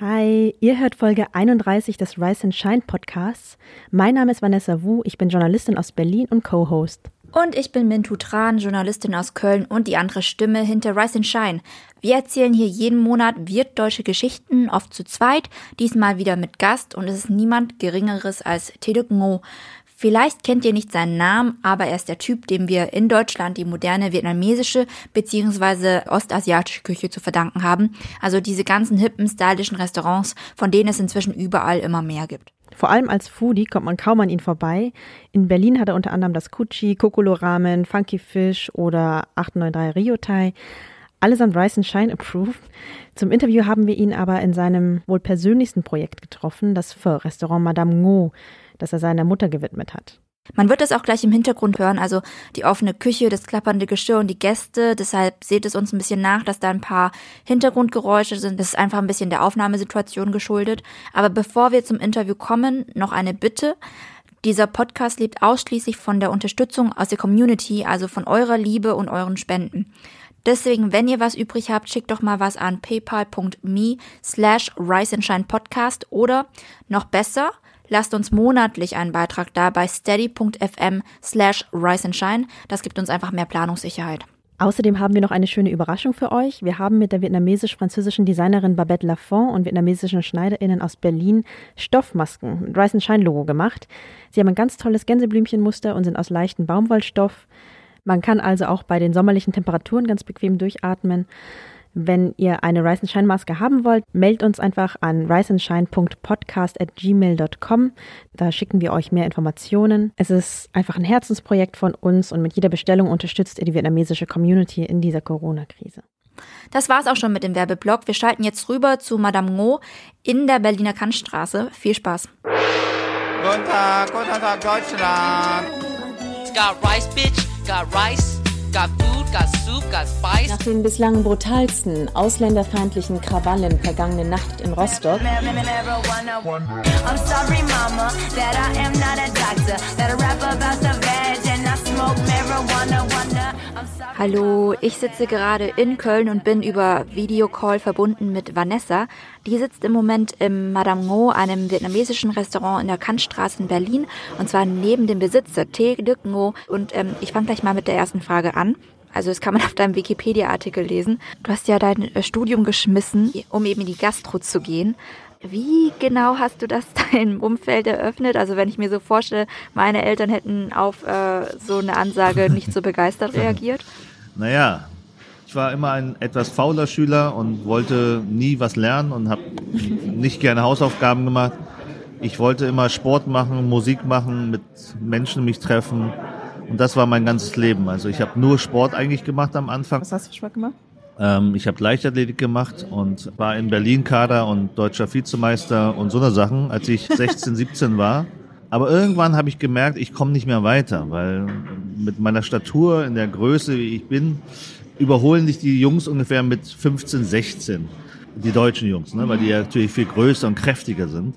Hi, ihr hört Folge 31 des Rise and Shine Podcasts. Mein Name ist Vanessa Wu, ich bin Journalistin aus Berlin und Co-Host. Und ich bin Mintu Tran, Journalistin aus Köln und die andere Stimme hinter Rise and Shine. Wir erzählen hier jeden Monat wirtdeutsche Geschichten, oft zu zweit, diesmal wieder mit Gast und es ist niemand Geringeres als Teduk Ngo. Vielleicht kennt ihr nicht seinen Namen, aber er ist der Typ, dem wir in Deutschland die moderne vietnamesische bzw. ostasiatische Küche zu verdanken haben. Also diese ganzen hippen, stylischen Restaurants, von denen es inzwischen überall immer mehr gibt. Vor allem als Foodie kommt man kaum an ihn vorbei. In Berlin hat er unter anderem das Kuchi, Kokolo Ramen, Funky Fish oder 893 Rio Thai. Allesamt Rice and Shine approved. Zum Interview haben wir ihn aber in seinem wohl persönlichsten Projekt getroffen, das Pho-Restaurant Madame Ngo das er seiner Mutter gewidmet hat. Man wird es auch gleich im Hintergrund hören, also die offene Küche, das klappernde Geschirr und die Gäste. Deshalb seht es uns ein bisschen nach, dass da ein paar Hintergrundgeräusche sind. Das ist einfach ein bisschen der Aufnahmesituation geschuldet. Aber bevor wir zum Interview kommen, noch eine Bitte. Dieser Podcast lebt ausschließlich von der Unterstützung aus der Community, also von eurer Liebe und euren Spenden. Deswegen, wenn ihr was übrig habt, schickt doch mal was an paypal.me slash Rise and Shine Podcast oder noch besser – Lasst uns monatlich einen Beitrag da bei steady.fm slash rise and shine. Das gibt uns einfach mehr Planungssicherheit. Außerdem haben wir noch eine schöne Überraschung für euch. Wir haben mit der vietnamesisch-französischen Designerin Babette Lafont und vietnamesischen SchneiderInnen aus Berlin Stoffmasken mit Rise and Shine Logo gemacht. Sie haben ein ganz tolles Gänseblümchenmuster und sind aus leichtem Baumwollstoff. Man kann also auch bei den sommerlichen Temperaturen ganz bequem durchatmen. Wenn ihr eine Rise and Shine Maske haben wollt, meldet uns einfach an riseandshine.podcast@gmail.com. Da schicken wir euch mehr Informationen. Es ist einfach ein Herzensprojekt von uns und mit jeder Bestellung unterstützt ihr die vietnamesische Community in dieser Corona-Krise. Das war's auch schon mit dem Werbeblock. Wir schalten jetzt rüber zu Madame Ngo in der Berliner Kantstraße. Viel Spaß. Guten Tag, guten Tag, Deutschland. It's got rice, bitch. Got rice. Got food, got soup, got spice. Nach den bislang brutalsten ausländerfeindlichen Krawallen vergangene Nacht in Rostock Hallo, ich sitze gerade in Köln und bin über Videocall verbunden mit Vanessa. Die sitzt im Moment im Madame Ngo, einem vietnamesischen Restaurant in der Kantstraße in Berlin und zwar neben dem Besitzer T. Duc Ngo. Und ähm, ich fange gleich mal mit der ersten Frage an. Also das kann man auf deinem Wikipedia-Artikel lesen. Du hast ja dein äh, Studium geschmissen, um eben in die Gastro zu gehen. Wie genau hast du das deinem Umfeld eröffnet? Also wenn ich mir so vorstelle, meine Eltern hätten auf äh, so eine Ansage nicht so begeistert reagiert. Naja, ich war immer ein etwas fauler Schüler und wollte nie was lernen und habe nicht gerne Hausaufgaben gemacht. Ich wollte immer Sport machen, Musik machen, mit Menschen mich treffen. Und das war mein ganzes Leben. Also ich habe nur Sport eigentlich gemacht am Anfang. Was hast du für Sport gemacht? Ähm, ich habe Leichtathletik gemacht und war in Berlin Kader und deutscher Vizemeister und so eine Sachen, als ich 16, 17 war. Aber irgendwann habe ich gemerkt, ich komme nicht mehr weiter, weil mit meiner Statur in der Größe, wie ich bin, überholen sich die Jungs ungefähr mit 15, 16. Die deutschen Jungs, ne? weil die ja natürlich viel größer und kräftiger sind.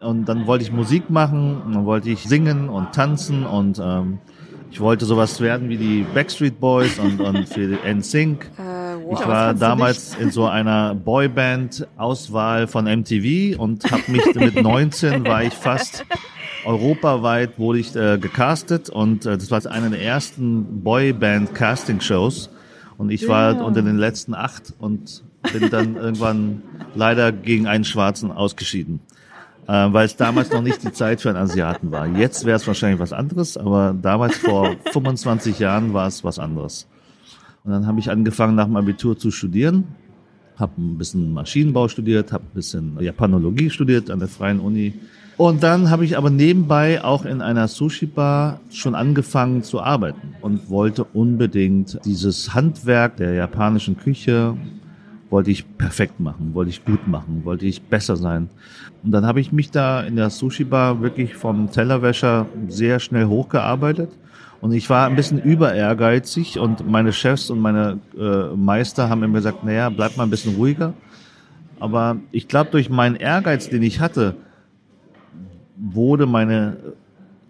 Und dann wollte ich Musik machen, dann wollte ich singen und tanzen und ähm, ich wollte sowas werden wie die Backstreet Boys und, und für NSYNC. Äh, wow. Ich war damals in so einer Boyband-Auswahl von MTV und habe mich mit 19 war ich fast europaweit wurde ich äh, gecastet und äh, das war eine der ersten Boyband-Casting-Shows und ich war Ja. unter den letzten acht und bin dann irgendwann leider gegen einen Schwarzen ausgeschieden, äh, weil es damals noch nicht die Zeit für einen Asiaten war. Jetzt wäre es wahrscheinlich was anderes, aber damals vor 25 Jahren war es was anderes. Und dann habe ich angefangen nach dem Abitur zu studieren, habe ein bisschen Maschinenbau studiert, habe ein bisschen Japanologie studiert an der Freien Uni. Und dann habe ich aber nebenbei auch in einer Sushi-Bar schon angefangen zu arbeiten und wollte unbedingt dieses Handwerk der japanischen Küche wollte ich perfekt machen, wollte ich gut machen, wollte ich besser sein. Und dann habe ich mich da in der Sushi-Bar wirklich vom Tellerwäscher sehr schnell hochgearbeitet. Und ich war ein bisschen über ehrgeizig und meine Chefs und meine äh, Meister haben immer gesagt, naja, bleib mal ein bisschen ruhiger. Aber ich glaube, durch meinen Ehrgeiz, den ich hatte, wurde meine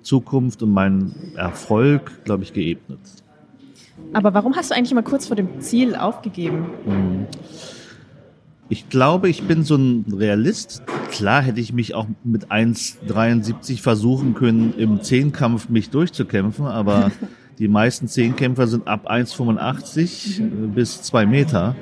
Zukunft und mein Erfolg, glaube ich, geebnet. Aber warum hast du eigentlich immer kurz vor dem Ziel aufgegeben? Ich glaube, ich bin so ein Realist. Klar hätte ich mich auch mit 1,73 versuchen können, im Zehnkampf mich durchzukämpfen, aber die meisten Zehnkämpfer sind ab 1,85 bis 2 Meter.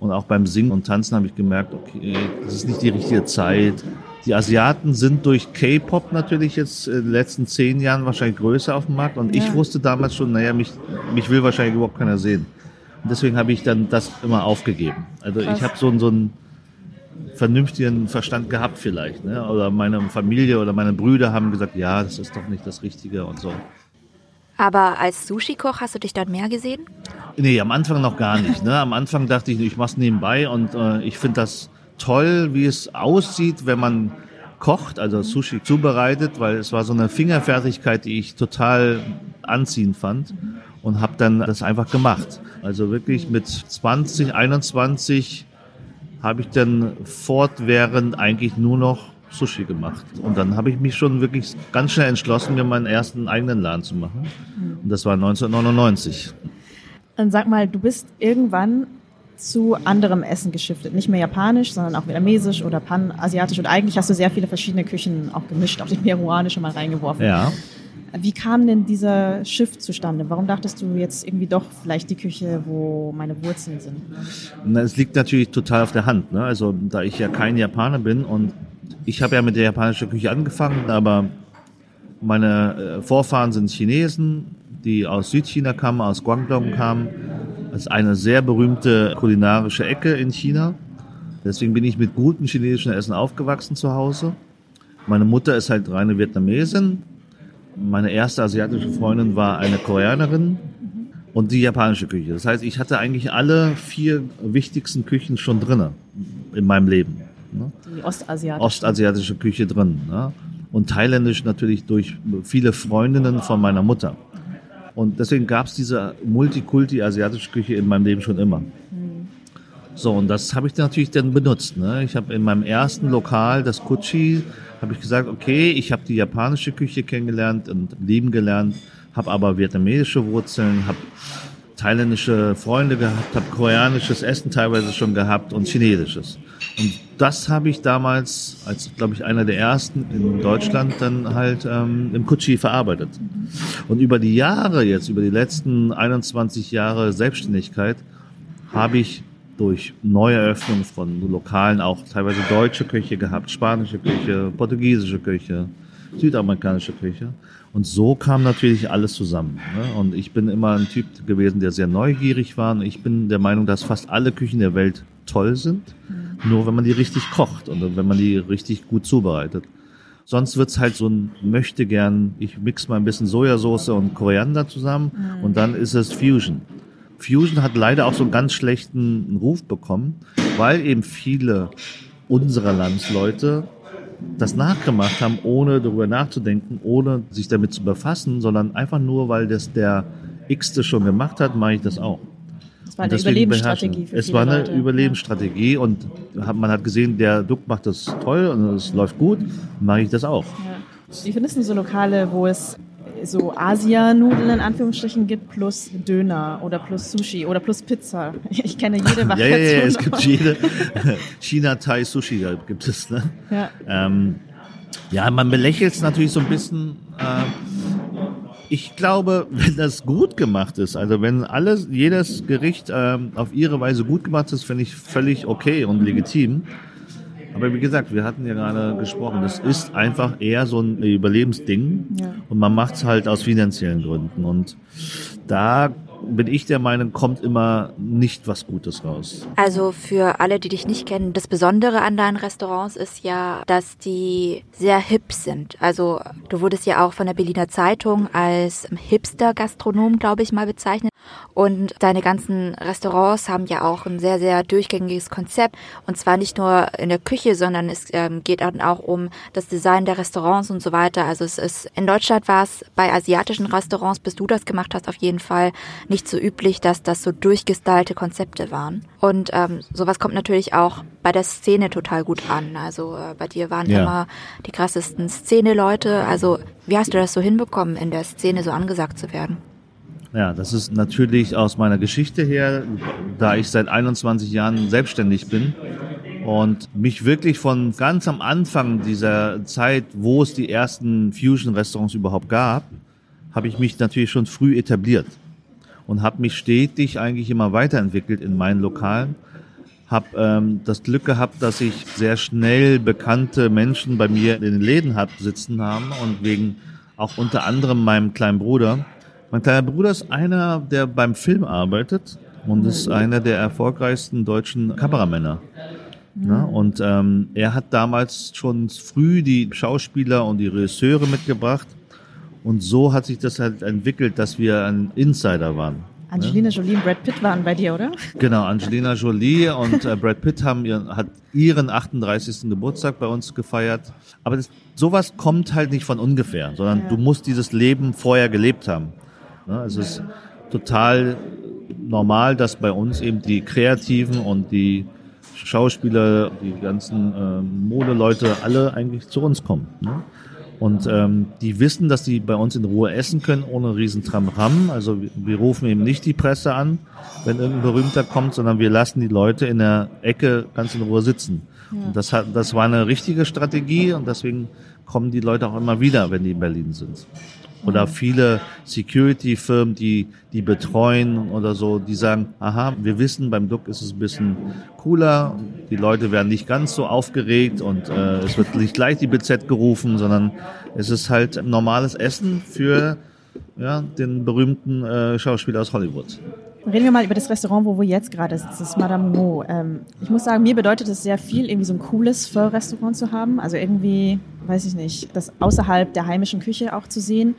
Und auch beim Singen und Tanzen habe ich gemerkt, okay, das ist nicht die richtige Zeit. Die Asiaten sind durch K-Pop natürlich jetzt in den letzten zehn Jahren wahrscheinlich größer auf dem Markt. Und ich wusste damals schon, naja, mich, mich will wahrscheinlich überhaupt keiner sehen. Und deswegen habe ich dann das immer aufgegeben. Also Krass. ich habe so, so einen vernünftigen Verstand gehabt vielleicht. Ne? Oder meine Familie oder meine Brüder haben gesagt, ja, das ist doch nicht das Richtige und so. Aber als Sushi-Koch hast du dich dann mehr gesehen? Nee, am Anfang noch gar nicht. Ne? Am Anfang dachte ich, ich mach's nebenbei und äh, ich finde das toll, wie es aussieht, wenn man kocht, also Sushi zubereitet, weil es war so eine Fingerfertigkeit, die ich total anziehend fand und habe dann das einfach gemacht. Also wirklich mit 20, 21 habe ich dann fortwährend eigentlich nur noch Sushi gemacht. Und dann habe ich mich schon wirklich ganz schnell entschlossen, mir meinen ersten eigenen Laden zu machen. Und das war 1999. Dann sag mal, du bist irgendwann zu anderem Essen geschiftet. Nicht mehr japanisch, sondern auch vietnamesisch oder panasiatisch. Und eigentlich hast du sehr viele verschiedene Küchen auch gemischt, auch die peruanische mal reingeworfen. Ja. Wie kam denn dieser Shift zustande? Warum dachtest du jetzt irgendwie doch vielleicht die Küche, wo meine Wurzeln sind? Na, Es liegt natürlich total auf der Hand. Ne? Also da ich ja kein Japaner bin und ich habe ja mit der japanischen Küche angefangen, aber meine äh, Vorfahren sind Chinesen, die aus Südchina kamen, aus Guangdong kamen. Das ist eine sehr berühmte kulinarische Ecke in China. Deswegen bin ich mit gutem chinesischen Essen aufgewachsen zu Hause. Meine Mutter ist halt reine Vietnamesin. Meine erste asiatische Freundin war eine Koreanerin und die japanische Küche. Das heißt, ich hatte eigentlich alle vier wichtigsten Küchen schon drinne in meinem Leben. Ne? Die ostasiatische. Ostasiatische Küche drin. Ne? Und thailändisch natürlich durch viele Freundinnen von meiner Mutter. Und deswegen gab es diese Multikulti-asiatische Küche in meinem Leben schon immer. So, und das habe ich dann natürlich dann benutzt. Ne? Ich habe in meinem ersten Lokal, das Kuchi, habe ich gesagt, okay, ich habe die japanische Küche kennengelernt und lieben gelernt, habe aber vietnamesische Wurzeln, habe thailändische Freunde gehabt, habe koreanisches Essen teilweise schon gehabt und chinesisches. Und das habe ich damals, als glaube ich einer der ersten in Deutschland, dann halt ähm, im Kutschi verarbeitet. Und über die Jahre jetzt, über die letzten 21 Jahre Selbstständigkeit, habe ich durch Neueröffnung von Lokalen auch teilweise deutsche Küche gehabt, spanische Küche, portugiesische Küche, südamerikanische Küche. Und so kam natürlich alles zusammen. Ne? Und ich bin immer ein Typ gewesen, der sehr neugierig war. Und ich bin der Meinung, dass fast alle Küchen der Welt toll sind. Nur wenn man die richtig kocht und wenn man die richtig gut zubereitet. Sonst wird's halt so ein möchte gern, ich mix mal ein bisschen Sojasauce und Koriander zusammen und dann ist es Fusion. Fusion hat leider auch so einen ganz schlechten Ruf bekommen, weil eben viele unserer Landsleute das nachgemacht haben, ohne darüber nachzudenken, ohne sich damit zu befassen, sondern einfach nur, weil das der X-te schon gemacht hat, mache ich das auch. Das war eine Überlebensstrategie für Es war eine Leute. Überlebensstrategie und man hat gesehen, der Duck macht das toll und es läuft gut, mache ich das auch. Ja. Wie findest du so Lokale, wo es so Asianudeln in Anführungsstrichen gibt plus Döner oder plus Sushi oder plus Pizza? Ich kenne jede Ja, Variation. ja, ja, es gibt jede China Thai Sushi gibt es. Ne? Ja. Ähm, ja, man belächelt es natürlich so ein bisschen. Äh, ich glaube, wenn das gut gemacht ist, also wenn alles, jedes Gericht ähm, auf ihre Weise gut gemacht ist, finde ich völlig okay und legitim. Aber wie gesagt, wir hatten ja gerade gesprochen, das ist einfach eher so ein Überlebensding Ja. und man macht es halt aus finanziellen Gründen. Und da bin ich der Meinung, kommt immer nicht was Gutes raus. Also für alle, die dich nicht kennen, das Besondere an deinen Restaurants ist ja, dass die sehr hip sind. Also du wurdest ja auch von der Berliner Zeitung als Hipster-Gastronom, glaube ich, mal bezeichnet. Und deine ganzen Restaurants haben ja auch ein sehr, sehr durchgängiges Konzept. Und zwar nicht nur in der Küche, sondern es ähm, geht auch um das Design der Restaurants und so weiter. Also es ist, in Deutschland war es bei asiatischen Restaurants, bis du das gemacht hast, auf jeden Fall nicht so üblich, dass das so durchgestylte Konzepte waren. Und ähm, sowas kommt natürlich auch bei der Szene total gut an. Also äh, bei dir waren Ja. immer die krassesten Szene-Leute. Also wie hast du das so hinbekommen, in der Szene so angesagt zu werden? Ja, das ist natürlich aus meiner Geschichte her, da ich seit 21 Jahren selbstständig bin und mich wirklich von ganz am Anfang dieser Zeit, wo es die ersten Fusion-Restaurants überhaupt gab, habe ich mich natürlich schon früh etabliert und habe mich stetig eigentlich immer weiterentwickelt in meinen Lokalen. Habe ähm, das Glück gehabt, dass ich sehr schnell bekannte Menschen bei mir in den Läden hab sitzen haben und wegen auch unter anderem meinem kleinen Bruder. Mein kleiner Bruder ist einer, der beim Film arbeitet und ist einer der erfolgreichsten deutschen Kameramänner. Ne? Und ähm, er hat damals schon früh die Schauspieler und die Regisseure mitgebracht. Und so hat sich das halt entwickelt, dass wir ein Insider waren. Angelina Jolie und Brad Pitt waren bei dir, oder? Genau, Angelina Jolie und äh, Brad Pitt haben ihren, hat ihren 38. Geburtstag bei uns gefeiert. Aber das, sowas kommt halt nicht von ungefähr, sondern Ja. du musst dieses Leben vorher gelebt haben. Ne? Also es ist total normal, dass bei uns eben die Kreativen und die Schauspieler, die ganzen ähm, Modeleute alle eigentlich zu uns kommen. Ne? Und ähm, die wissen, dass die bei uns in Ruhe essen können, ohne riesen Tramram. Also wir, rufen eben nicht die Presse an, wenn irgendein Berühmter kommt, sondern wir lassen die Leute in der Ecke ganz in Ruhe sitzen. Und das, hat, das war eine richtige Strategie und deswegen kommen die Leute auch immer wieder, wenn die in Berlin sind. Oder viele Security-Firmen, die, die betreuen oder so, die sagen, aha, wir wissen, beim Duck ist es ein bisschen cooler, die Leute werden nicht ganz so aufgeregt und äh, es wird nicht gleich die BZ gerufen, sondern es ist halt normales Essen für ja, den berühmten äh, Schauspieler aus Hollywood. Reden wir mal über das Restaurant, wo wir jetzt gerade sitzen, das ist Madame Mo. Ähm, ich muss sagen, mir bedeutet es sehr viel, irgendwie so ein cooles Pho-Restaurant zu haben. Also irgendwie, weiß ich nicht, das außerhalb der heimischen Küche auch zu sehen.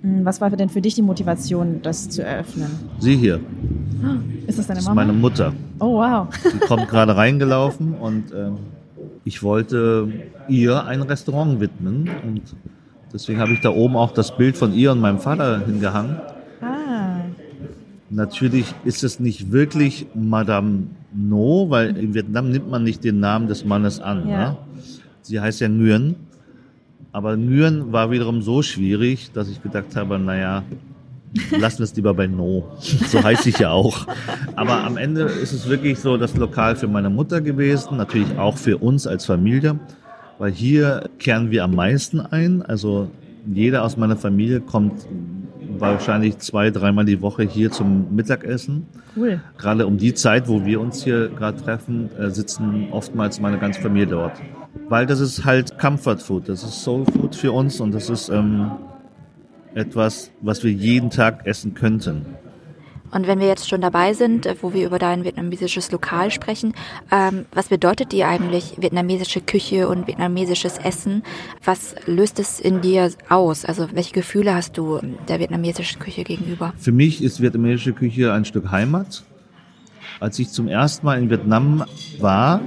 Hm, Was war denn für dich die Motivation, das zu eröffnen? Sie hier, Ist das deine das ist Mama? meine Mutter. oh, wow. Die kommt gerade reingelaufen und ähm, ich wollte ihr ein Restaurant widmen und deswegen habe ich da oben auch das Bild von ihr und meinem Vater hingehangen. Natürlich ist es nicht wirklich Madame No, weil in Vietnam nimmt man nicht den Namen des Mannes an. Ja. Ne? Sie heißt ja Nguyen. Aber Nguyen war wiederum so schwierig, dass ich gedacht habe, naja, lassen wir es lieber bei No. So heiße ich ja auch. Aber am Ende ist es wirklich so das Lokal für meine Mutter gewesen, natürlich auch für uns als Familie, weil hier kehren wir am meisten ein. Also jeder aus meiner Familie kommt wahrscheinlich zwei, dreimal die Woche hier zum Mittagessen. cool. Gerade um die Zeit, wo wir uns hier gerade treffen, äh, sitzen oftmals meine ganze Familie dort. Weil das ist halt Comfort Food, das ist Soul Food für uns und das ist ähm, etwas, was wir jeden Tag essen könnten. Und wenn wir jetzt schon dabei sind, äh, wo wir über dein vietnamesisches Lokal sprechen, ähm, was bedeutet dir eigentlich vietnamesische Küche und vietnamesisches Essen? Was löst es in dir aus? Also welche Gefühle hast du der vietnamesischen Küche gegenüber? Für mich ist vietnamesische Küche ein Stück Heimat. Als ich zum ersten Mal in Vietnam war,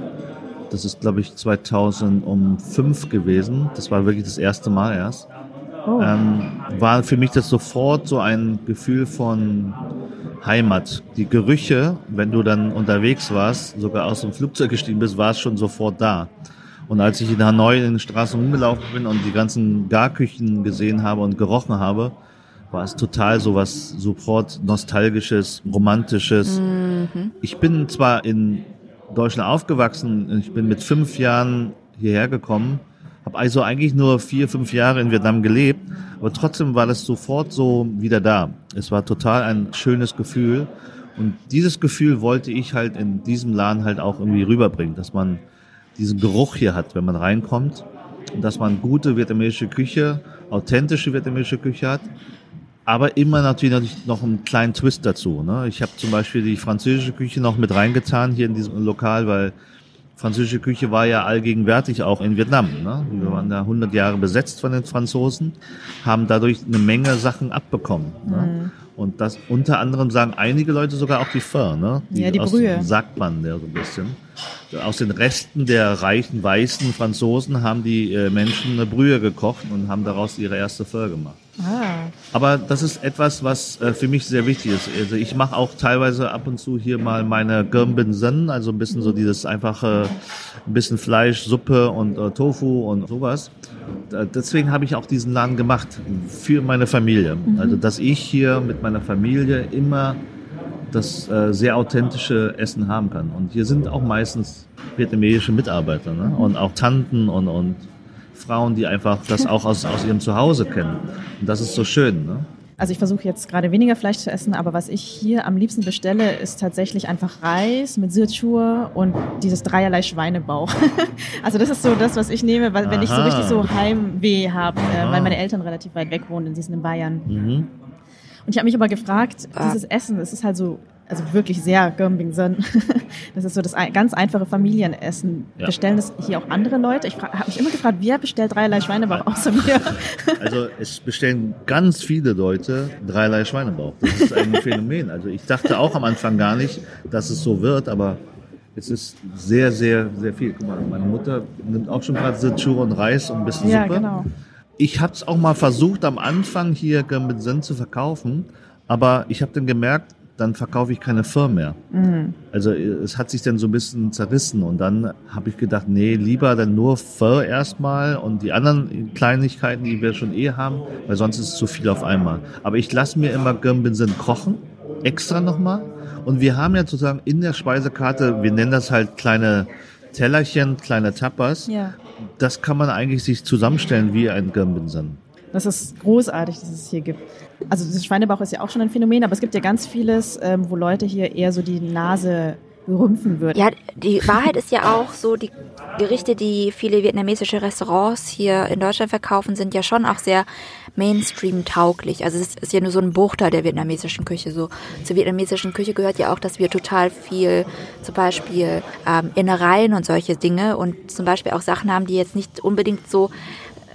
das ist glaube ich 2005 gewesen, das war wirklich das erste Mal erst, Oh. ähm, war für mich das sofort so ein Gefühl von Heimat. Die Gerüche, wenn du dann unterwegs warst, sogar aus dem Flugzeug gestiegen bist, war es schon sofort da. Und als ich in Hanoi in den Straßen rumgelaufen bin und die ganzen Garküchen gesehen habe und gerochen habe, war es total so was sofort nostalgisches, romantisches. Ich bin zwar in Deutschland aufgewachsen, ich bin mit fünf Jahren hierher gekommen, habe also eigentlich nur vier, fünf Jahre in Vietnam gelebt, aber trotzdem war das sofort so wieder da. Es war total ein schönes Gefühl und dieses Gefühl wollte ich halt in diesem Laden halt auch irgendwie rüberbringen, dass man diesen Geruch hier hat, wenn man reinkommt und dass man gute vietnamesische Küche, authentische vietnamesische Küche hat, aber immer natürlich natürlich noch einen kleinen Twist dazu. Ne? Ich habe zum Beispiel die französische Küche noch mit reingetan hier in diesem Lokal, weil französische Küche war ja allgegenwärtig auch in Vietnam. Ne? Wir waren da 100 Jahre besetzt von den Franzosen, haben dadurch eine Menge Sachen abbekommen. Ne? Und das unter anderem sagen einige Leute sogar auch die Pho, ne? Ja, die Brühe. Sagt man ja so ein bisschen. Aus den Resten der reichen weißen Franzosen haben die äh, Menschen eine Brühe gekocht und haben daraus ihre erste Pho gemacht. Ah. Aber das ist etwas, was äh, für mich sehr wichtig ist. Also ich mache auch teilweise ab und zu hier mal meine Girmbinsen, also ein bisschen so dieses einfache, ein bisschen Fleisch, Suppe und äh, Tofu und sowas. Deswegen habe ich auch diesen Laden gemacht für meine Familie. Also dass ich hier mit meiner Familie immer das äh, sehr authentische Essen haben kann. Und hier sind auch meistens vietnamesische Mitarbeiter ne? und auch Tanten und, und Frauen, die einfach das auch aus, aus ihrem Zuhause kennen. Und das ist so schön. Ne? Also ich versuche jetzt gerade weniger Fleisch zu essen, aber was ich hier am liebsten bestelle, ist tatsächlich einfach Reis mit Sirchur und dieses dreierlei Schweinebauch. also das ist so das, was ich nehme, weil wenn ich so richtig so Heimweh habe, äh, weil meine Eltern relativ weit weg wohnen, die sind in Bayern. Mhm. Und ich habe mich aber gefragt, Ah. dieses Essen, das ist halt so, also wirklich sehr Gömbingson. Das ist so das ganz einfache Familienessen. Ja. Bestellen das hier auch andere Leute? Ich habe mich immer gefragt, wer bestellt dreierlei Schweinebauch außer mir? Also es bestellen ganz viele Leute dreierlei Schweinebauch. Das ist ein Phänomen. Also ich dachte auch am Anfang gar nicht, dass es so wird, aber es ist sehr, sehr, sehr viel. Guck mal, meine Mutter nimmt auch schon gerade Sichur und Reis und ein bisschen ja, Suppe. genau. Ich habe es auch mal versucht, am Anfang hier mit Sinn zu verkaufen, aber ich habe dann gemerkt, dann verkaufe ich keine Firma mehr. Also äh, es hat sich dann so ein bisschen zerrissen und dann habe ich gedacht, nee, lieber dann nur Pho erstmal und die anderen Kleinigkeiten, die wir schon eh haben, weil sonst ist es zu viel auf einmal. Aber ich lasse mir immer Gömbinsen kochen, extra nochmal. Und wir haben ja sozusagen in der Speisekarte, wir nennen das halt kleine Tellerchen, kleine Tapas. Ja. Das kann man eigentlich sich zusammenstellen wie ein Gömbinsen. Das ist großartig, dass es hier gibt. Also das Schweinebauch ist ja auch schon ein Phänomen, aber es gibt ja ganz vieles, ähm, wo Leute hier eher so die Nase rümpfen würden. Ja, die Wahrheit ist ja auch so, die Gerichte, die viele vietnamesische Restaurants hier in Deutschland verkaufen, sind ja schon auch sehr Mainstream-tauglich. Also es ist ja nur so ein Bruchteil der vietnamesischen Küche. So zur vietnamesischen Küche gehört ja auch, dass wir total viel, zum Beispiel ähm, Innereien und solche Dinge und zum Beispiel auch Sachen haben, die jetzt nicht unbedingt so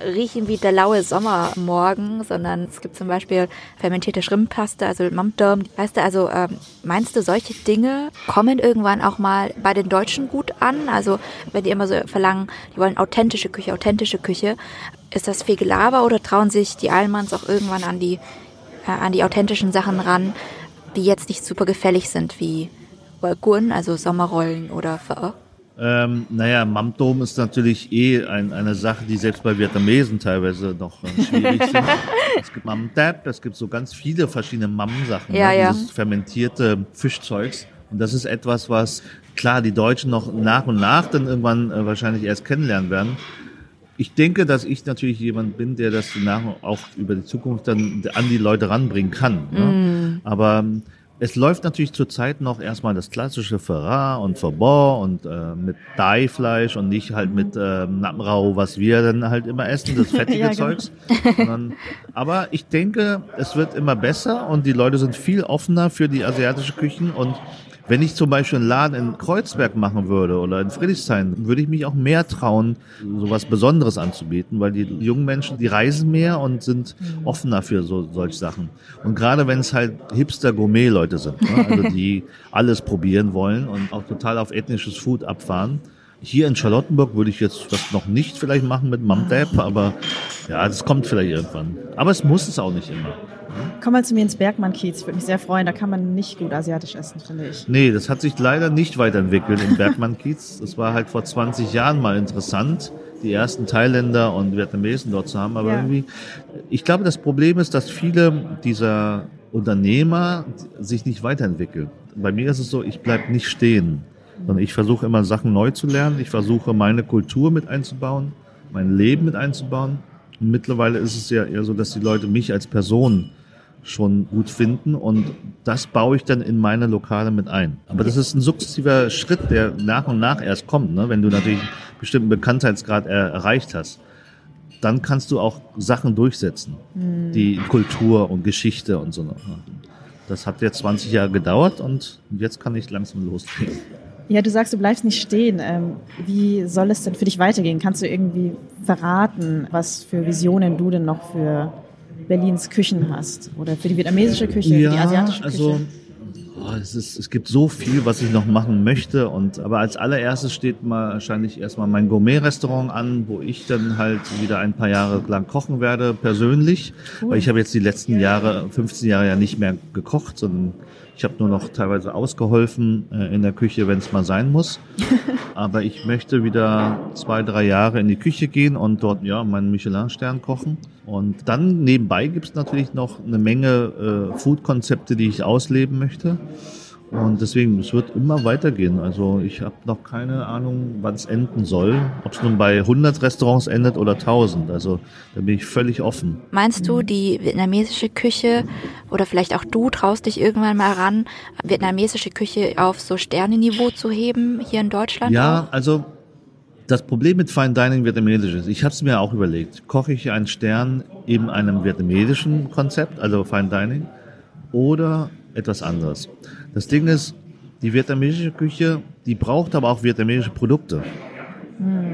riechen wie der laue Sommermorgen, sondern es gibt zum Beispiel fermentierte Schrimmpaste, also Mamdom. Weißt du, also ähm, meinst du, solche Dinge kommen irgendwann auch mal bei den Deutschen gut an? Also wenn die immer so verlangen, die wollen authentische Küche, authentische Küche, ist das viel Gelaber oder trauen sich die Allmanns auch irgendwann an die, äh, an die authentischen Sachen ran, die jetzt nicht super gefällig sind, wie Gun, also Sommerrollen oder Pho? Ähm, naja, Mamdom ist natürlich eh ein, eine Sache, die selbst bei Vietnamesen teilweise noch äh, schwierig sind. Es gibt Mamdap, es gibt so ganz viele verschiedene Mam-Sachen, Ja, ne? ja. dieses fermentierte Fischzeugs. Und das ist etwas, was klar die Deutschen noch nach und nach dann irgendwann äh, wahrscheinlich erst kennenlernen werden. Ich denke, dass ich natürlich jemand bin, der das nach auch über die Zukunft dann an die Leute ranbringen kann. Ne? Aber ähm, es läuft natürlich zurzeit noch erstmal das klassische Ferrat und Verbot und äh, mit Thai-Fleisch und nicht halt mit äh, Nappenrau, was wir dann halt immer essen, das fettige Ja, genau. Zeugs. Sondern, aber ich denke, es wird immer besser und die Leute sind viel offener für die asiatische Küchen und wenn ich zum Beispiel einen Laden in Kreuzberg machen würde oder in Friedrichshain, würde ich mich auch mehr trauen, sowas Besonderes anzubieten, weil die jungen Menschen, die reisen mehr und sind offener für so solche Sachen. Und gerade wenn es halt Hipster-Gourmet-Leute sind, ne? also die alles probieren wollen und auch total auf ethnisches Food abfahren. Hier in Charlottenburg würde ich jetzt das noch nicht vielleicht machen mit Mamdap, aber ja, das kommt vielleicht irgendwann. Aber es muss es auch nicht immer. Komm mal zu mir ins Bergmann-Kiez, würde mich sehr freuen. Da kann man nicht gut asiatisch essen, finde ich. Nee, das hat sich leider nicht weiterentwickelt im Bergmann-Kiez. Das war halt vor 20 Jahren mal interessant, die ersten Thailänder und Vietnamesen dort zu haben. Aber Ja. irgendwie, ich glaube, das Problem ist, dass viele dieser Unternehmer sich nicht weiterentwickeln. Bei mir ist es so, ich bleib nicht stehen, sondern ich versuche immer Sachen neu zu lernen. Ich versuche meine Kultur mit einzubauen, mein Leben mit einzubauen. Und mittlerweile ist es ja eher so, dass die Leute mich als Person schon gut finden und das baue ich dann in meine Lokale mit ein. Aber das ist ein sukzessiver Schritt, der nach und nach erst kommt, ne? wenn du natürlich einen bestimmten Bekanntheitsgrad er erreicht hast. Dann kannst du auch Sachen durchsetzen, die Kultur und Geschichte und so. Das hat jetzt 20 Jahre gedauert und jetzt kann ich langsam loslegen. Ja, du sagst, du bleibst nicht stehen. Ähm, wie soll es denn für dich weitergehen? Kannst du irgendwie verraten, was für Visionen du denn noch für Berlins Küchen hast? Oder für die vietnamesische Küche, für die asiatische also Küche? Oh, es, ist, es gibt so viel, was ich noch machen möchte. Und aber als allererstes steht mal wahrscheinlich erstmal mein Gourmet-Restaurant an, wo ich dann halt wieder ein paar Jahre lang kochen werde, persönlich. Weil ich habe jetzt die letzten Jahre, 15 Jahre ja nicht mehr gekocht, sondern ich habe nur noch teilweise ausgeholfen äh, in der Küche, wenn es mal sein muss. Aber ich möchte wieder zwei, drei Jahre in die Küche gehen und dort ja meinen Michelin-Stern kochen. Und dann nebenbei gibt es natürlich noch eine Menge äh, Food-Konzepte, die ich ausleben möchte. Und deswegen, es wird immer weitergehen. Also ich habe noch keine Ahnung, wann es enden soll. Ob es nun bei 100 Restaurants endet oder 1000. Also da bin ich völlig offen. Meinst du, die vietnamesische Küche oder vielleicht auch du traust dich irgendwann mal ran, vietnamesische Küche auf so Sternenniveau zu heben hier in Deutschland? Ja, also das Problem mit Fine Dining vietnamesisch ist, ich habe es mir auch überlegt, koche ich einen Stern in einem vietnamesischen Konzept, also Fine Dining, oder etwas anderes. Das Ding ist, die vietnamesische Küche, die braucht aber auch vietnamesische Produkte.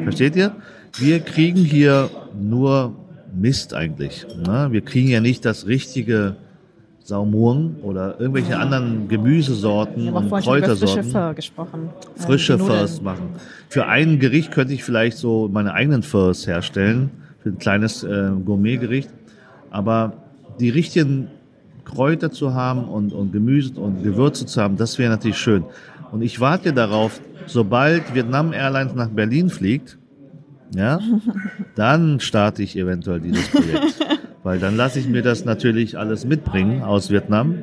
Versteht ihr? Wir kriegen hier nur Mist eigentlich. Ne? Wir kriegen ja nicht das richtige Saumurn oder irgendwelche anderen Gemüsesorten Wir haben auch und schon über frische Kräutersorten Pho gesprochen. Äh, frische Nudeln. Furs machen. Für ein Gericht könnte ich vielleicht so meine eigenen Furs herstellen, für ein kleines äh, Gourmetgericht. Aber die richtigen Kräuter zu haben und, und Gemüse und Gewürze zu haben, das wäre natürlich schön. Und ich warte darauf, sobald Vietnam Airlines nach Berlin fliegt, ja, dann starte ich eventuell dieses Projekt. Weil dann lasse ich mir das natürlich alles mitbringen aus Vietnam.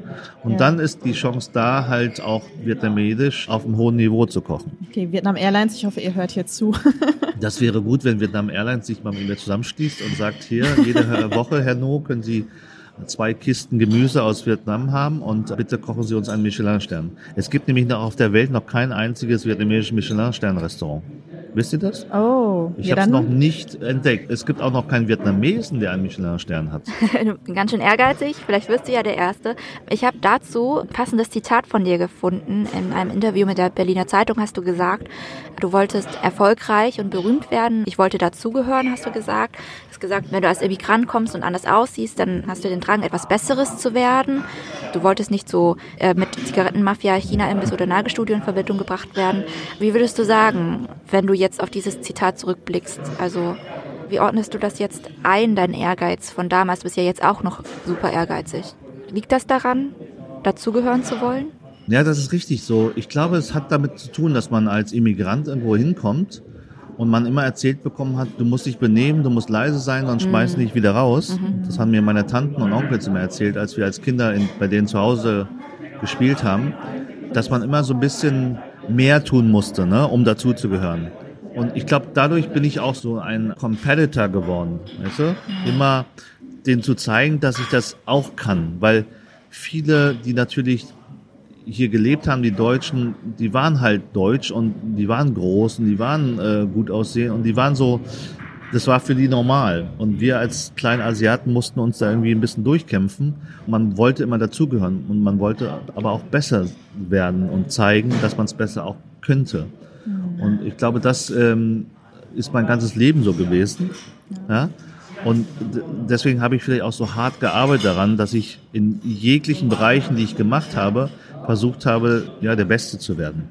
Und Ja. dann ist die Chance da, halt auch vietnamesisch auf einem hohen Niveau zu kochen. Okay, Vietnam Airlines, ich hoffe, ihr hört hier zu. Das wäre gut, wenn Vietnam Airlines sich mal mit mir zusammenschließt und sagt, hier, jede Woche, Herr No, können Sie zwei Kisten Gemüse aus Vietnam haben und bitte kochen Sie uns einen Michelin-Stern. Es gibt nämlich noch auf der Welt noch kein einziges vietnamesisches Michelin-Stern-Restaurant. Wisst ihr das? Oh, Ich ja, habe es noch nicht entdeckt. Es gibt auch noch keinen Vietnamesen, der einen Michelin-Stern hat. Ganz schön ehrgeizig, vielleicht wirst du ja der Erste. Ich habe dazu ein passendes Zitat von dir gefunden. In einem Interview mit der Berliner Zeitung hast du gesagt, du wolltest erfolgreich und berühmt werden. Ich wollte dazugehören, hast du gesagt. Du hast gesagt, wenn du als Immigrant kommst und anders aussiehst, dann hast du den Drang, etwas Besseres zu werden. Du wolltest nicht so äh, mit Zigarettenmafia, China-Imbiss oder Nagelstudio in Verbindung gebracht werden. Wie würdest du sagen, wenn du jetzt auf dieses Zitat zurückblickst? Also wie ordnest du das jetzt ein, dein Ehrgeiz von damals? Du bist ja jetzt auch noch super ehrgeizig. Liegt das daran, dazugehören zu wollen? Ja, das ist richtig so. Ich glaube, es hat damit zu tun, dass man als Immigrant irgendwo hinkommt und man immer erzählt bekommen hat, du musst dich benehmen, du musst leise sein, sonst schmeißen dich wieder raus. Das haben mir meine Tanten und Onkels immer erzählt, als wir als Kinder in, bei denen zu Hause gespielt haben, dass man immer so ein bisschen mehr tun musste, ne, um dazuzugehören. Und ich glaube, dadurch bin ich auch so ein Competitor geworden, weißt du? Immer denen zu zeigen, dass ich das auch kann, weil viele, die natürlich hier gelebt haben, die Deutschen, die waren halt deutsch und die waren groß und die waren äh, gut aussehen und die waren so, das war für die normal. Und wir als kleine Asiaten mussten uns da irgendwie ein bisschen durchkämpfen. Man wollte immer dazugehören und man wollte aber auch besser werden und zeigen, dass man es besser auch könnte. Und ich glaube, das ähm, ist mein ganzes Leben so gewesen. Ja? Und deswegen habe ich vielleicht auch so hart gearbeitet daran, dass ich in jeglichen Bereichen, die ich gemacht habe, versucht habe, ja, der Beste zu werden.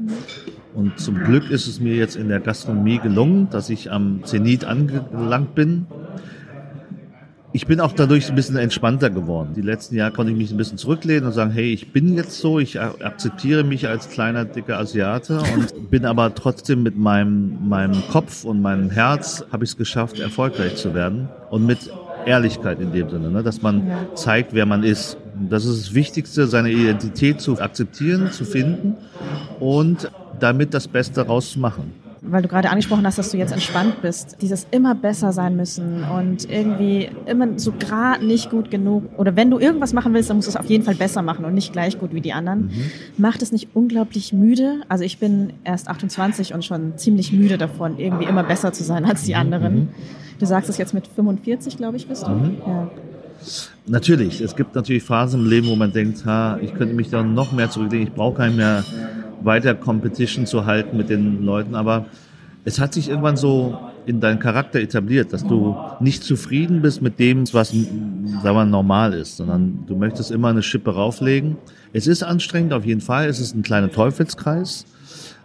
Und zum Glück ist es mir jetzt in der Gastronomie gelungen, dass ich am Zenit angelangt bin. Ich bin auch dadurch ein bisschen entspannter geworden. Die letzten Jahre konnte ich mich ein bisschen zurücklehnen und sagen, hey, ich bin jetzt so, ich akzeptiere mich als kleiner, dicker Asiate und bin aber trotzdem mit meinem, meinem Kopf und meinem Herz habe ich es geschafft, erfolgreich zu werden. Und mit Ehrlichkeit in dem Sinne, ne? dass man zeigt, wer man ist. Das ist das Wichtigste, seine Identität zu akzeptieren, zu finden und damit das Beste rauszumachen. Weil du gerade angesprochen hast, dass du jetzt entspannt bist, dieses immer besser sein müssen und irgendwie immer so gerade nicht gut genug oder wenn du irgendwas machen willst, dann musst du es auf jeden Fall besser machen und nicht gleich gut wie die anderen. Macht es nicht unglaublich müde? Also ich bin erst 28 und schon ziemlich müde davon, irgendwie immer besser zu sein als die anderen. Du sagst es jetzt mit 45, glaube ich, bist du. Ja. Natürlich, es gibt natürlich Phasen im Leben, wo man denkt, ha, ich könnte mich da noch mehr zurücklegen, ich brauche keinen mehr weiter Competition zu halten mit den Leuten, aber es hat sich irgendwann so in deinen Charakter etabliert, dass du nicht zufrieden bist mit dem, was sagen wir, normal ist, sondern du möchtest immer eine Schippe rauflegen. Es ist anstrengend, auf jeden Fall. Es ist ein kleiner Teufelskreis.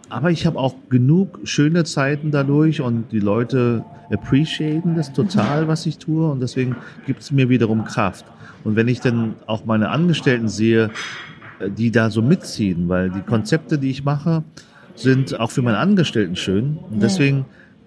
Aber ich habe auch genug schöne Zeiten dadurch und die Leute appreciaten das total, was ich tue und deswegen gibt es mir wiederum Kraft. Und wenn ich dann auch meine Angestellten sehe, die da so mitziehen, weil die Konzepte, die ich mache, sind auch für meine Angestellten schön und deswegen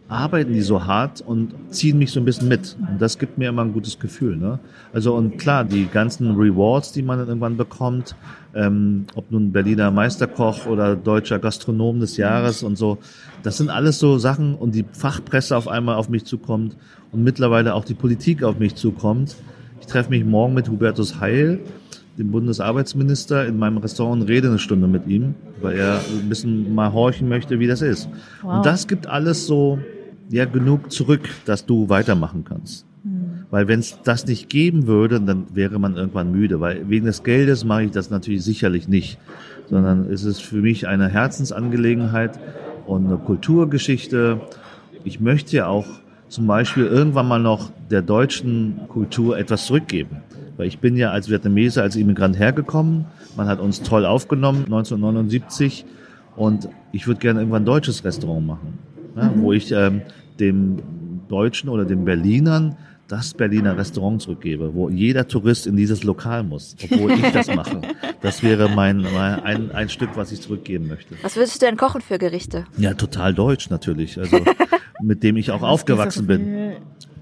arbeiten die so hart und ziehen mich so ein bisschen mit. Und das gibt mir immer ein gutes Gefühl. Ne? Also und klar, die ganzen Rewards, die man dann irgendwann bekommt, ähm, ob nun Berliner Meisterkoch oder deutscher Gastronom des Jahres und so, das sind alles so Sachen und die Fachpresse auf einmal auf mich zukommt und mittlerweile auch die Politik auf mich zukommt. Ich treffe mich morgen mit Hubertus Heil, dem Bundesarbeitsminister, in meinem Restaurant und rede eine Stunde mit ihm, weil er ein bisschen mal horchen möchte, wie das ist. Wow. Und das gibt alles so ja genug zurück, dass du weitermachen kannst. Weil wenn es das nicht geben würde, dann wäre man irgendwann müde. Weil wegen des Geldes mache ich das natürlich sicherlich nicht, sondern es ist für mich eine Herzensangelegenheit und eine Kulturgeschichte. Ich möchte ja auch zum Beispiel irgendwann mal noch der deutschen Kultur etwas zurückgeben. Weil ich bin ja als Vietnameser, als Immigrant hergekommen. Man hat uns toll aufgenommen, 1979. Und ich würde gerne irgendwann ein deutsches Restaurant machen, ja, wo ich ähm, dem Deutschen oder den Berlinern das Berliner Restaurant zurückgebe, wo jeder Tourist in dieses Lokal muss, obwohl ich das mache. Das wäre mein, mein ein, ein Stück, was ich zurückgeben möchte. Was würdest du denn kochen für Gerichte? Ja, total deutsch natürlich. Also mit dem ich auch aufgewachsen bin.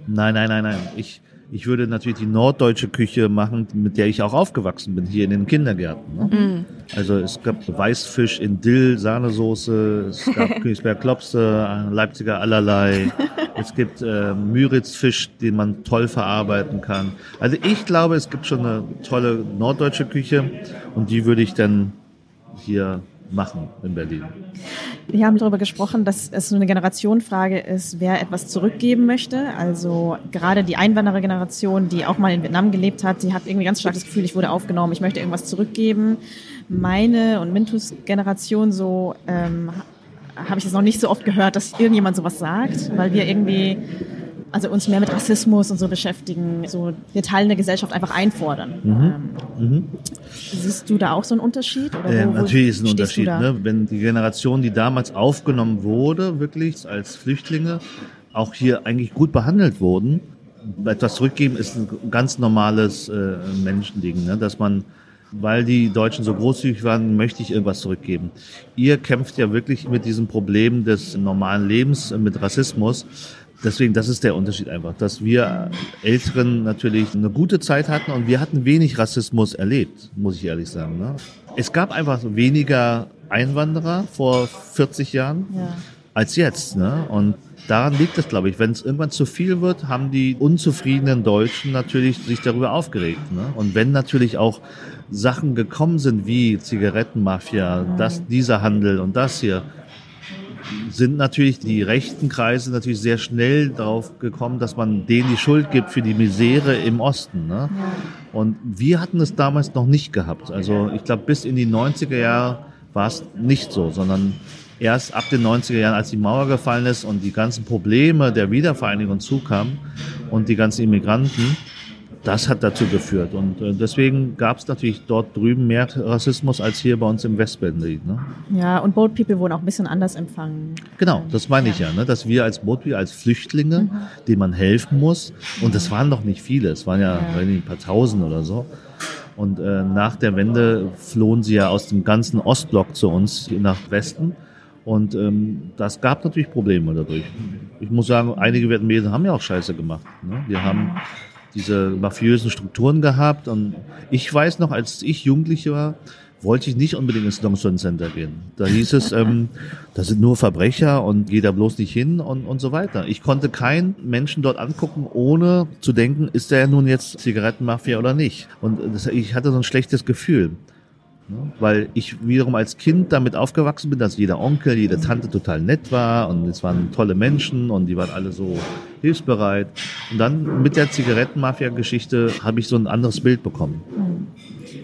Nein, nein, nein, nein. Ich, ich würde natürlich die norddeutsche Küche machen, mit der ich auch aufgewachsen bin, hier in den Kindergärten. Ne? Also es gab Weißfisch in Dill, Sahnesoße, es gab Königsberg Klopse, Leipziger allerlei. Es gibt äh, Müritzfisch, den man toll verarbeiten kann. Also ich glaube, es gibt schon eine tolle norddeutsche Küche und die würde ich dann hier machen in Berlin. Wir haben darüber gesprochen, dass es so eine Generationenfrage ist, wer etwas zurückgeben möchte. Also gerade die Einwanderergeneration, die auch mal in Vietnam gelebt hat, die hat irgendwie ganz stark das Gefühl, ich wurde aufgenommen, ich möchte irgendwas zurückgeben. Meine und Mintus Generation so ähm, habe ich es noch nicht so oft gehört, dass irgendjemand sowas sagt, weil wir irgendwie also uns mehr mit Rassismus und so beschäftigen, so wir Teil der Gesellschaft einfach einfordern. Ähm, Siehst du da auch so einen Unterschied? Äh, wo- wo natürlich ist ein Unterschied. Ne? Wenn die Generation, die damals aufgenommen wurde, wirklich als Flüchtlinge, auch hier eigentlich gut behandelt wurden, etwas zurückgeben ist ein ganz normales äh, Menschending, ne? dass man, weil die Deutschen so großzügig waren, möchte ich irgendwas zurückgeben. Ihr kämpft ja wirklich mit diesem Problem des normalen Lebens, äh, mit Rassismus. Deswegen, das ist der Unterschied einfach, dass wir Älteren natürlich eine gute Zeit hatten und wir hatten wenig Rassismus erlebt, muss ich ehrlich sagen. Ne? Es gab einfach weniger Einwanderer vor 40 Jahren Ja. als jetzt. Ne? Und daran liegt es, glaube ich. Wenn es irgendwann zu viel wird, haben die unzufriedenen Deutschen natürlich sich darüber aufgeregt. Ne? Und wenn natürlich auch Sachen gekommen sind wie Zigarettenmafia, das, dieser Handel und das hier, sind natürlich die rechten Kreise natürlich sehr schnell darauf gekommen, dass man denen die Schuld gibt für die Misere im Osten. Ne? Und wir hatten es damals noch nicht gehabt. Also ich glaube, bis in die 90er Jahre war es nicht so, sondern erst ab den 90er Jahren, als die Mauer gefallen ist und die ganzen Probleme der Wiedervereinigung zukamen und die ganzen Immigranten, das hat dazu geführt. Und äh, deswegen gab es natürlich dort drüben mehr Rassismus als hier bei uns im Westberlin. Ne? Ja, und Boat People wurden auch ein bisschen anders empfangen. Genau, das meine ich ja, ne? dass wir als Bootbier, als Flüchtlinge, denen man helfen muss, und das waren doch nicht viele, es waren ja, nicht, ein paar Tausend oder so. Und äh, nach der Wende flohen sie ja aus dem ganzen Ostblock zu uns nach Westen. Und ähm, das gab natürlich Probleme dadurch. Ich muss sagen, einige Vietnamesen haben ja auch Scheiße gemacht. Ne? Wir haben diese mafiösen Strukturen gehabt. Und ich weiß noch, als ich Jugendlich war, wollte ich nicht unbedingt ins Dongsuan Center gehen. Da hieß es, ähm, da sind nur Verbrecher und geh da bloß nicht hin und, und so weiter. Ich konnte keinen Menschen dort angucken, ohne zu denken, ist der nun jetzt Zigarettenmafia oder nicht. Und das, ich hatte so ein schlechtes Gefühl. Ne? Weil ich wiederum als Kind damit aufgewachsen bin, dass jeder Onkel, jede Tante total nett war und es waren tolle Menschen und die waren alle so hilfsbereit. Und dann mit der Zigarettenmafia-Geschichte habe ich so ein anderes Bild bekommen.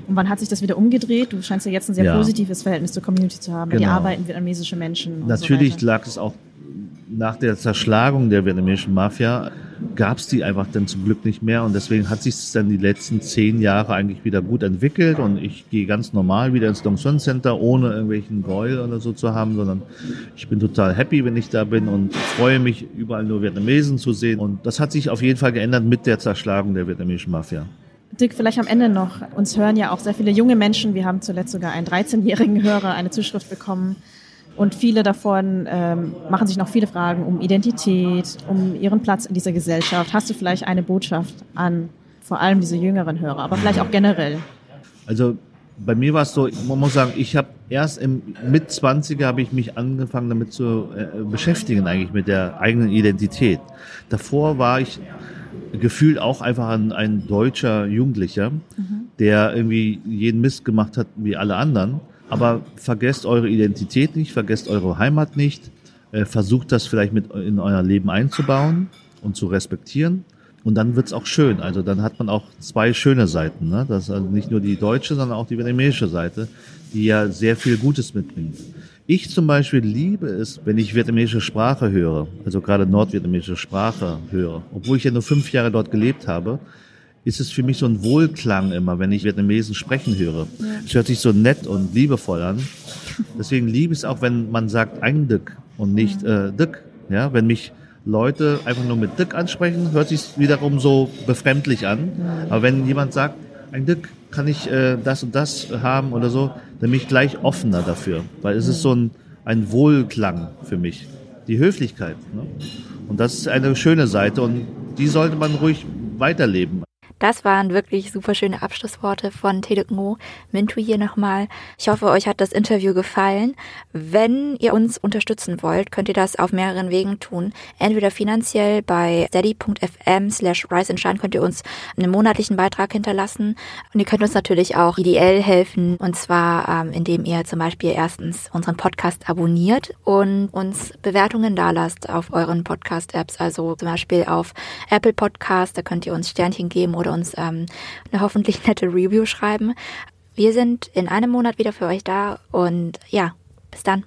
Und wann hat sich das wieder umgedreht? Du scheinst ja jetzt ein sehr Ja. positives Verhältnis zur Community zu haben. weil Die Genau. arbeiten vietnamesische Menschen. Natürlich so lag es auch nach der Zerschlagung der vietnamesischen Mafia gab es die einfach dann zum Glück nicht mehr und deswegen hat sich es dann die letzten zehn Jahre eigentlich wieder gut entwickelt und ich gehe ganz normal wieder ins Dong Xuan Center, ohne irgendwelchen Gräuel oder so zu haben, sondern ich bin total happy, wenn ich da bin und freue mich, überall nur Vietnamesen zu sehen und das hat sich auf jeden Fall geändert mit der Zerschlagung der vietnamesischen Mafia. Dirk, vielleicht am Ende noch. Uns hören ja auch sehr viele junge Menschen. Wir haben zuletzt sogar einen 13-jährigen Hörer eine Zuschrift bekommen. Und viele davon ähm, machen sich noch viele Fragen um Identität, um ihren Platz in dieser Gesellschaft. Hast du vielleicht eine Botschaft an vor allem diese jüngeren Hörer, aber vielleicht auch generell? Also bei mir war es so, man muss sagen, ich habe erst im mit 20er habe ich mich angefangen damit zu äh, beschäftigen eigentlich mit der eigenen Identität. Davor war ich gefühlt auch einfach ein, ein deutscher Jugendlicher, mhm. der irgendwie jeden Mist gemacht hat wie alle anderen aber vergesst eure Identität nicht, vergesst eure Heimat nicht. Äh, versucht das vielleicht mit in euer Leben einzubauen und zu respektieren. Und dann wird's auch schön. Also dann hat man auch zwei schöne Seiten. Ne? Das ist also nicht nur die deutsche, sondern auch die vietnamesische Seite, die ja sehr viel Gutes mitbringt. Ich zum Beispiel liebe es, wenn ich vietnamesische Sprache höre, also gerade nordvietnamesische Sprache höre, obwohl ich ja nur fünf Jahre dort gelebt habe, ist es für mich so ein Wohlklang immer, wenn ich Vietnamesen sprechen höre. Es hört sich so nett und liebevoll an. Deswegen liebe ich es auch, wenn man sagt ein Dück und nicht äh, Dück. Ja, wenn mich Leute einfach nur mit Dück ansprechen, hört sich wiederum so befremdlich an. Aber wenn jemand sagt, ein Dück, kann ich äh, das und das haben oder so, dann bin ich gleich offener dafür. Weil es ist so ein, ein Wohlklang für mich. Die Höflichkeit. Ne? Und das ist eine schöne Seite und die sollte man ruhig weiterleben. Das waren wirklich super schöne Abschlussworte von Teduk Mo. Mintu hier nochmal. Ich hoffe, euch hat das Interview gefallen. Wenn ihr uns unterstützen wollt, könnt ihr das auf mehreren Wegen tun. Entweder finanziell bei steady.fm slash rise and shine könnt ihr uns einen monatlichen Beitrag hinterlassen. Und ihr könnt uns natürlich auch ideell helfen. Und zwar, ähm, indem ihr zum Beispiel erstens unseren Podcast abonniert und uns Bewertungen dalasst auf euren Podcast-Apps. Also zum Beispiel auf Apple Podcast, da könnt ihr uns Sternchen geben oder oder uns ähm, eine hoffentlich nette Review schreiben. Wir sind in einem Monat wieder für euch da und ja, bis dann.